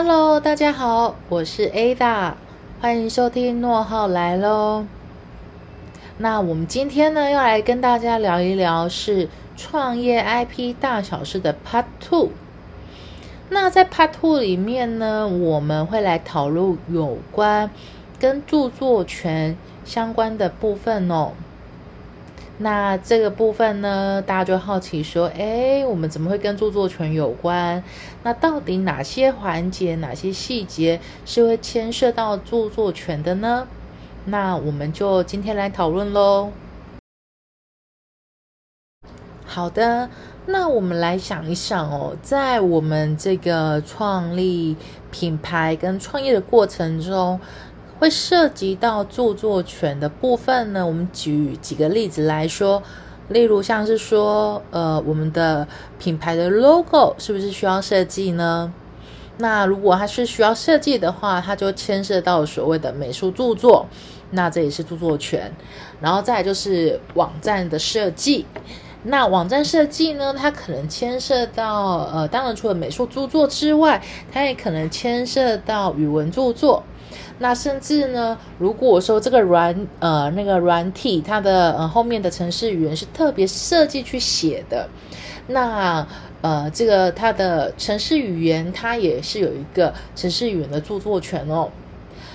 Hello，大家好，我是 Ada，欢迎收听诺浩来喽。那我们今天呢，要来跟大家聊一聊是创业 IP 大小事的 Part Two。那在 Part Two 里面呢，我们会来讨论有关跟著作权相关的部分哦。那这个部分呢，大家就好奇说，哎，我们怎么会跟著作权有关？那到底哪些环节、哪些细节是会牵涉到著作权的呢？那我们就今天来讨论喽。好的，那我们来想一想哦，在我们这个创立品牌跟创业的过程中。会涉及到著作权的部分呢？我们举几个例子来说，例如像是说，呃，我们的品牌的 logo 是不是需要设计呢？那如果它是需要设计的话，它就牵涉到所谓的美术著作，那这也是著作权。然后再就是网站的设计，那网站设计呢，它可能牵涉到，呃，当然除了美术著作之外，它也可能牵涉到语文著作。那甚至呢，如果说这个软呃那个软体它的呃后面的程式语言是特别设计去写的，那呃这个它的程式语言它也是有一个程式语言的著作权哦。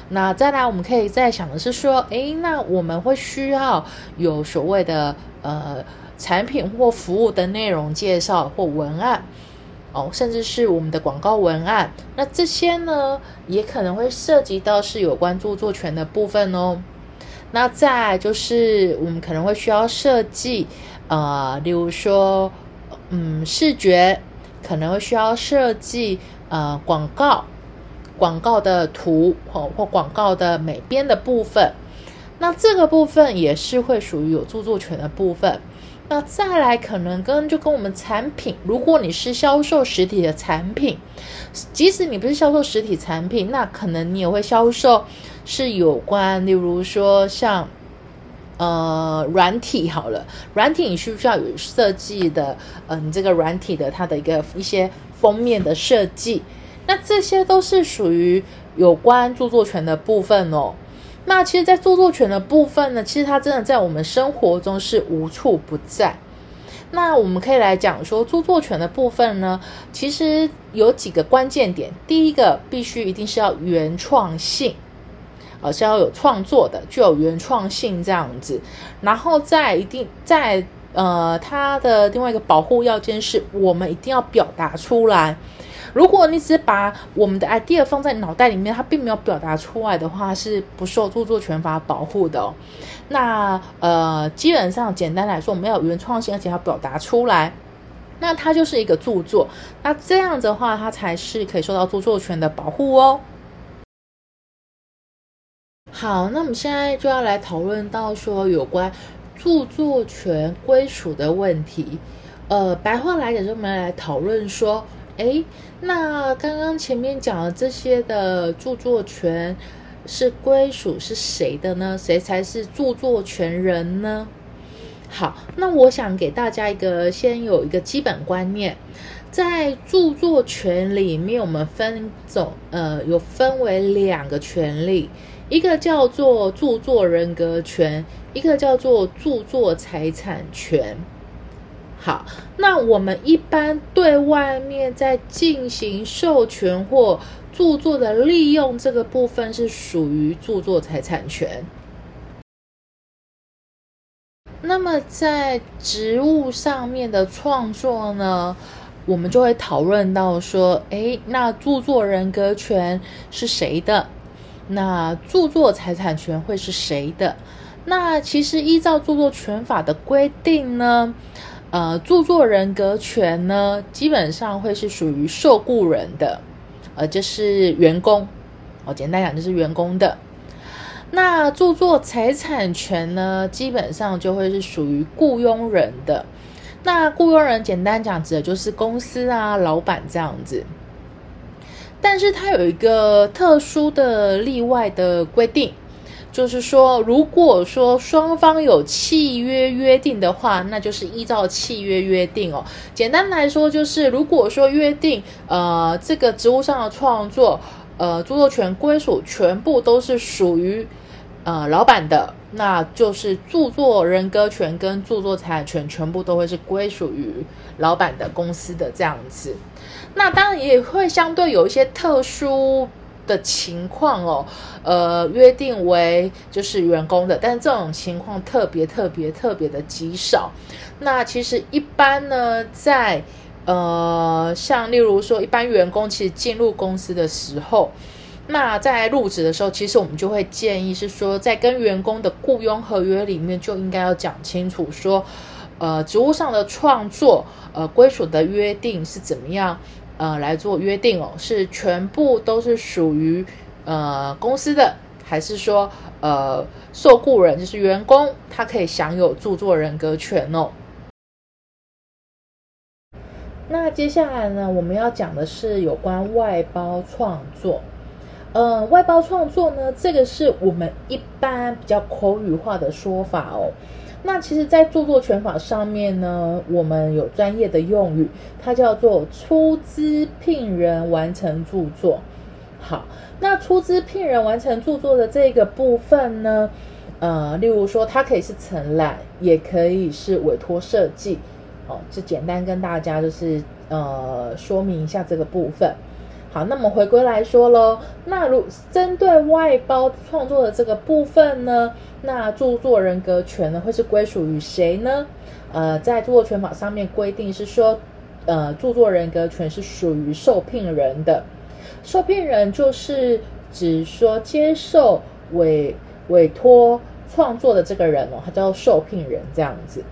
那再来我们可以再想的是说，诶，那我们会需要有所谓的呃产品或服务的内容介绍或文案。哦，甚至是我们的广告文案，那这些呢，也可能会涉及到是有关著作权的部分哦。那再就是我们可能会需要设计，呃，例如说，嗯，视觉可能会需要设计，呃，广告广告的图或或广告的美编的部分，那这个部分也是会属于有著作权的部分。那再来，可能跟就跟我们产品，如果你是销售实体的产品，即使你不是销售实体产品，那可能你也会销售是有关，例如说像呃软体好了，软体你需不需要有设计的？嗯，这个软体的它的一个一些封面的设计，那这些都是属于有关著作权的部分哦。那其实，在著作权的部分呢，其实它真的在我们生活中是无处不在。那我们可以来讲说，著作权的部分呢，其实有几个关键点。第一个，必须一定是要原创性，呃是要有创作的，具有原创性这样子。然后再一定在呃，它的另外一个保护要件是，我们一定要表达出来。如果你只把我们的 idea 放在脑袋里面，它并没有表达出来的话，是不受著作权法保护的。那呃，基本上简单来说，我们要有原创性，而且要表达出来，那它就是一个著作。那这样的话，它才是可以受到著作权的保护哦。好，那我们现在就要来讨论到说有关著作权归属的问题。呃，白话来讲，就我们来讨论说。哎，那刚刚前面讲的这些的著作权是归属是谁的呢？谁才是著作权人呢？好，那我想给大家一个先有一个基本观念，在著作权里面，我们分总呃有分为两个权利，一个叫做著作人格权，一个叫做著作财产权。好，那我们一般对外面在进行授权或著作的利用这个部分是属于著作财产权。那么在职务上面的创作呢，我们就会讨论到说，诶，那著作人格权是谁的？那著作财产权会是谁的？那其实依照著作权法的规定呢？呃，著作人格权呢，基本上会是属于受雇人的，呃，就是员工，哦，简单讲就是员工的。那著作财产权呢，基本上就会是属于雇佣人的。那雇佣人简单讲指的就是公司啊，老板这样子。但是它有一个特殊的例外的规定，就是说，如果说双方有契约约定的话，那就是依照契约约定哦。简单来说，就是如果说约定，呃，这个职务上的创作，呃，著作权归属全部都是属于呃老板的，那就是著作人格权跟著作财产权全部都会是归属于老板的公司的这样子。那当然也会相对有一些特殊。的情况哦，呃，约定为就是员工的，但是这种情况特别特别特别的极少。那其实一般呢，在呃，像例如说，一般员工其实进入公司的时候，那在入职的时候，其实我们就会建议是说，在跟员工的雇佣合约里面就应该要讲清楚说，呃，职务上的创作，呃，归属的约定是怎么样。呃，来做约定哦，是全部都是属于呃公司的，还是说呃受雇人就是员工，他可以享有著作人格权哦？那接下来呢，我们要讲的是有关外包创作。呃，外包创作呢，这个是我们一般比较口语化的说法哦。那其实，在著作权法上面呢，我们有专业的用语，它叫做出资聘人完成著作。好，那出资聘人完成著作的这个部分呢，呃，例如说，它可以是承揽，也可以是委托设计。哦，就简单跟大家就是呃说明一下这个部分。好，那么回归来说喽，那如针对外包创作的这个部分呢，那著作人格权呢会是归属于谁呢？呃，在著作权法上面规定是说，呃，著作人格权是属于受聘人的，受聘人就是指说接受委委托创作的这个人哦，他叫受聘人这样子。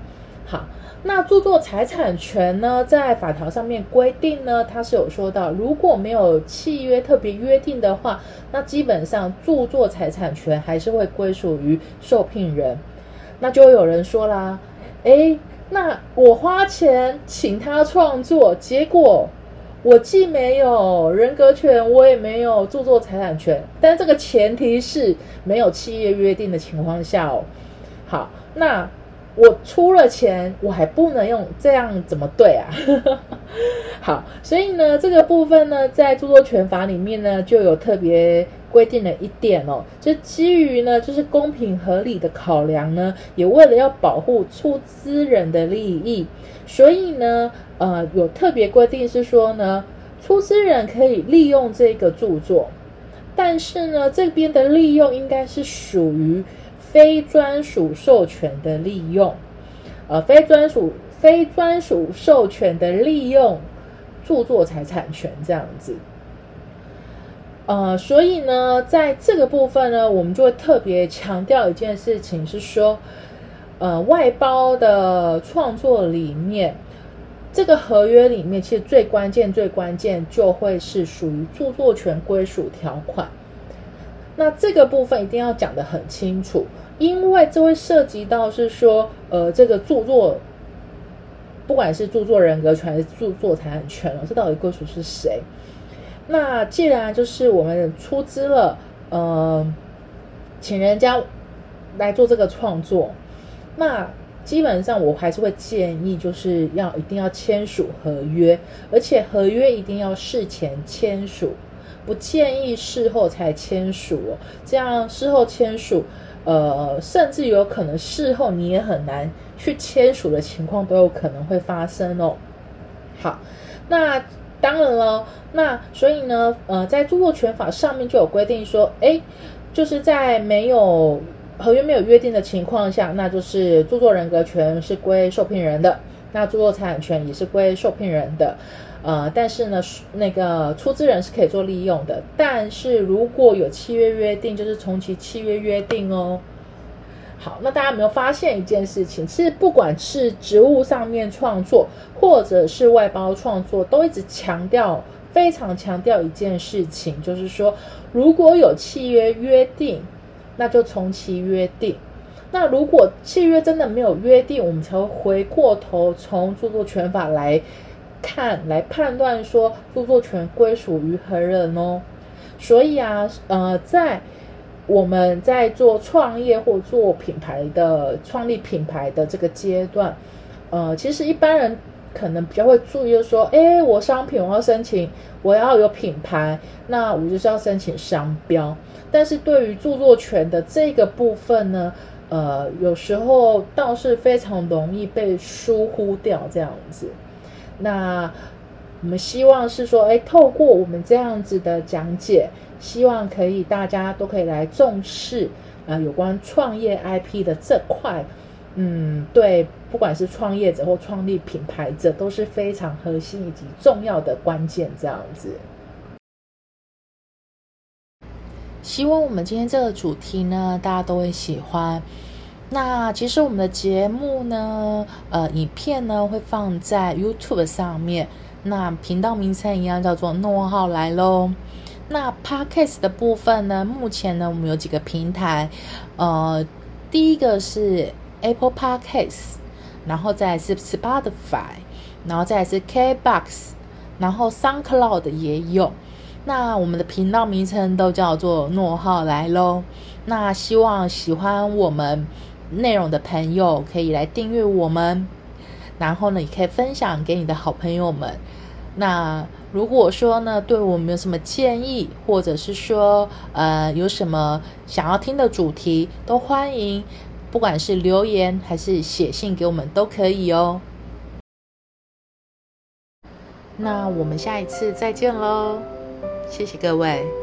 好。那著作财产权呢，在法条上面规定呢，它是有说到，如果没有契约特别约定的话，那基本上著作财产权还是会归属于受聘人。那就有人说啦，诶，那我花钱请他创作，结果我既没有人格权，我也没有著作财产权，但这个前提是没有契约约定的情况下哦。好，那。我出了钱，我还不能用，这样怎么对啊？好，所以呢，这个部分呢，在著作权法里面呢，就有特别规定了一点哦，就基于呢，就是公平合理的考量呢，也为了要保护出资人的利益，所以呢，呃，有特别规定是说呢，出资人可以利用这个著作，但是呢，这边的利用应该是属于。非专属授权的利用，呃，非专属非专属授权的利用著作财产权这样子，呃，所以呢，在这个部分呢，我们就会特别强调一件事情，是说，呃，外包的创作里面，这个合约里面，其实最关键、最关键就会是属于著作权归属条款。那这个部分一定要讲得很清楚。因为这会涉及到是说，呃，这个著作，不管是著作人格权还是著作财产权了，这到底归属是谁？那既然就是我们出资了，呃，请人家来做这个创作，那基本上我还是会建议，就是要一定要签署合约，而且合约一定要事前签署，不建议事后才签署哦，这样事后签署。呃，甚至有可能事后你也很难去签署的情况都有可能会发生哦。好，那当然了，那所以呢，呃，在著作权法上面就有规定说，哎，就是在没有合约没有约定的情况下，那就是著作人格权是归受聘人的，那著作财产权也是归受聘人的。呃，但是呢，那个出资人是可以做利用的。但是如果有契约约定，就是从其契约约定哦。好，那大家有没有发现一件事情？其实不管是职务上面创作，或者是外包创作，都一直强调，非常强调一件事情，就是说，如果有契约约定，那就从其约定。那如果契约真的没有约定，我们才会回过头从著作权法来。看来判断说著作权归属于何人哦，所以啊，呃，在我们在做创业或做品牌的创立品牌的这个阶段，呃，其实一般人可能比较会注意，就是说，哎，我商品我要申请，我要有品牌，那我就是要申请商标。但是对于著作权的这个部分呢，呃，有时候倒是非常容易被疏忽掉这样子。那我们希望是说，哎，透过我们这样子的讲解，希望可以大家都可以来重视，呃，有关创业 IP 的这块，嗯，对，不管是创业者或创立品牌者，都是非常核心以及重要的关键，这样子。希望我们今天这个主题呢，大家都会喜欢。那其实我们的节目呢，呃，影片呢会放在 YouTube 上面。那频道名称一样，叫做诺号来喽。那 Podcast 的部分呢，目前呢我们有几个平台，呃，第一个是 Apple Podcast，然后再是 Spotify，然后再是 KBox，然后 SoundCloud 也有。那我们的频道名称都叫做诺浩来喽。那希望喜欢我们内容的朋友可以来订阅我们。然后呢，也可以分享给你的好朋友们。那如果说呢，对我们有什么建议，或者是说，呃，有什么想要听的主题，都欢迎，不管是留言还是写信给我们都可以哦。那我们下一次再见喽，谢谢各位。